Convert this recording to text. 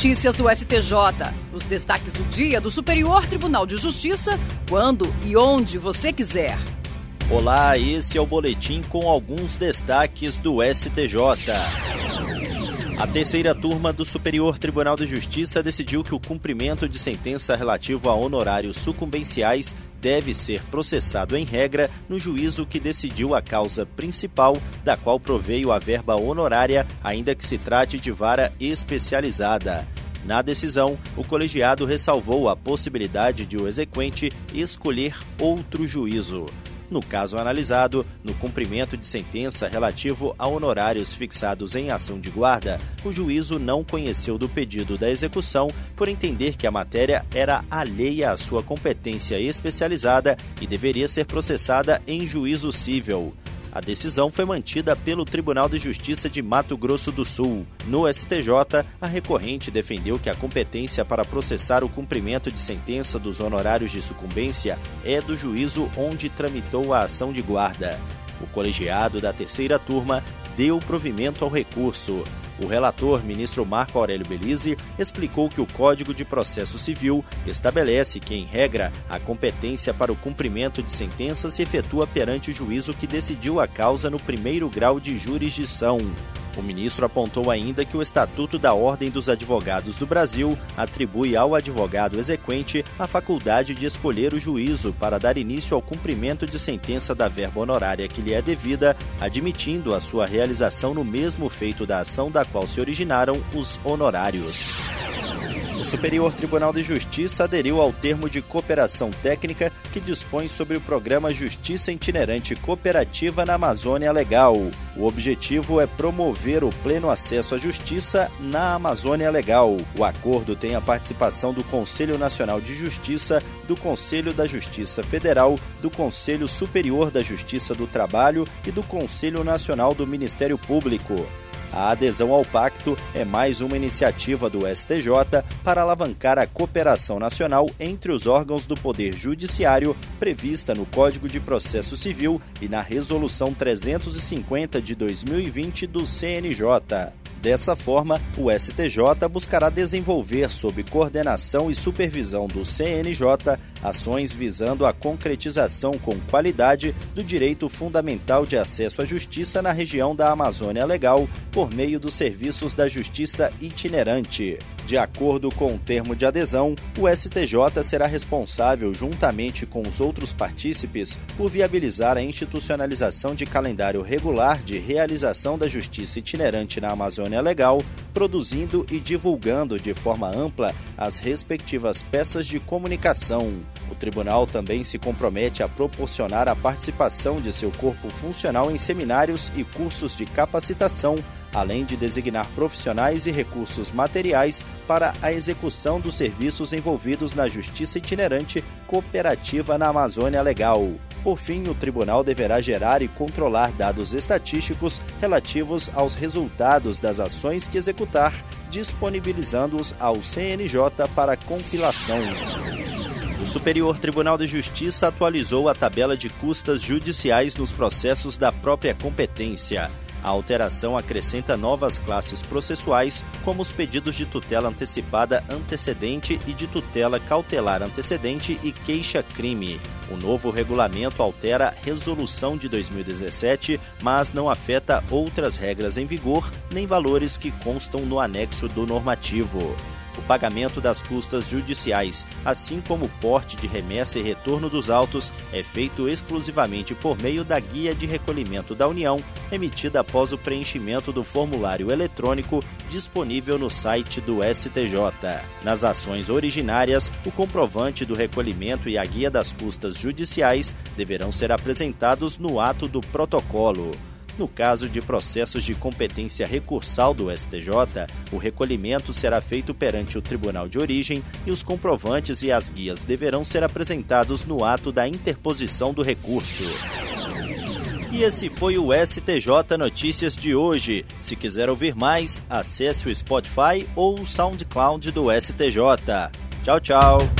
Notícias do STJ. Os destaques do dia do Superior Tribunal de Justiça, quando e onde você quiser. Olá, esse é o boletim com alguns destaques do STJ. A terceira turma do Superior Tribunal de Justiça decidiu que o cumprimento de sentença relativo a honorários sucumbenciais deve ser processado em regra no juízo que decidiu a causa principal, da qual proveio a verba honorária, ainda que se trate de vara especializada. Na decisão, o colegiado ressalvou a possibilidade de o exequente escolher outro juízo. No caso analisado, no cumprimento de sentença relativo a honorários fixados em ação de guarda, o juízo não conheceu do pedido da execução por entender que a matéria era alheia à sua competência especializada e deveria ser processada em juízo civil. A decisão foi mantida pelo Tribunal de Justiça de Mato Grosso do Sul. No STJ, a recorrente defendeu que a competência para processar o cumprimento de sentença dos honorários de sucumbência é do juízo onde tramitou a ação de guarda. O colegiado da terceira turma deu provimento ao recurso. O relator, ministro Marco Aurélio Belize, explicou que o Código de Processo Civil estabelece que, em regra, a competência para o cumprimento de sentença se efetua perante o juízo que decidiu a causa no primeiro grau de jurisdição. O ministro apontou ainda que o Estatuto da Ordem dos Advogados do Brasil atribui ao advogado exequente a faculdade de escolher o juízo para dar início ao cumprimento de sentença da verba honorária que lhe é devida, admitindo a sua realização no mesmo feito da ação da qual se originaram os honorários. O Superior Tribunal de Justiça aderiu ao termo de cooperação técnica que dispõe sobre o programa Justiça Itinerante Cooperativa na Amazônia Legal. O objetivo é promover o pleno acesso à justiça na Amazônia Legal. O acordo tem a participação do Conselho Nacional de Justiça, do Conselho da Justiça Federal, do Conselho Superior da Justiça do Trabalho e do Conselho Nacional do Ministério Público. A adesão ao pacto é mais uma iniciativa do STJ para alavancar a cooperação nacional entre os órgãos do Poder Judiciário prevista no Código de Processo Civil e na Resolução 350 de 2020 do CNJ. Dessa forma, o STJ buscará desenvolver, sob coordenação e supervisão do CNJ, ações visando a concretização com qualidade do direito fundamental de acesso à justiça na região da Amazônia Legal por meio dos serviços da Justiça Itinerante. De acordo com o termo de adesão, o STJ será responsável, juntamente com os outros partícipes, por viabilizar a institucionalização de calendário regular de realização da justiça itinerante na Amazônia Legal, produzindo e divulgando de forma ampla as respectivas peças de comunicação. O tribunal também se compromete a proporcionar a participação de seu corpo funcional em seminários e cursos de capacitação além de designar profissionais e recursos materiais para a execução dos serviços envolvidos na justiça itinerante cooperativa na Amazônia Legal. Por fim, o tribunal deverá gerar e controlar dados estatísticos relativos aos resultados das ações que executar, disponibilizando-os ao CNJ para compilação. O Superior Tribunal de Justiça atualizou a tabela de custas judiciais nos processos da própria competência. A alteração acrescenta novas classes processuais, como os pedidos de tutela antecipada antecedente e de tutela cautelar antecedente e queixa-crime. O novo regulamento altera a resolução de 2017, mas não afeta outras regras em vigor nem valores que constam no anexo do normativo. O pagamento das custas judiciais, assim como o porte de remessa e retorno dos autos, é feito exclusivamente por meio da Guia de Recolhimento da União, emitida após o preenchimento do formulário eletrônico disponível no site do STJ. Nas ações originárias, o comprovante do recolhimento e a guia das custas judiciais deverão ser apresentados no ato do protocolo. No caso de processos de competência recursal do STJ, o recolhimento será feito perante o tribunal de origem e os comprovantes e as guias deverão ser apresentados no ato da interposição do recurso. E esse foi o STJ Notícias de hoje. Se quiser ouvir mais, acesse o Spotify ou o SoundCloud do STJ. Tchau, tchau.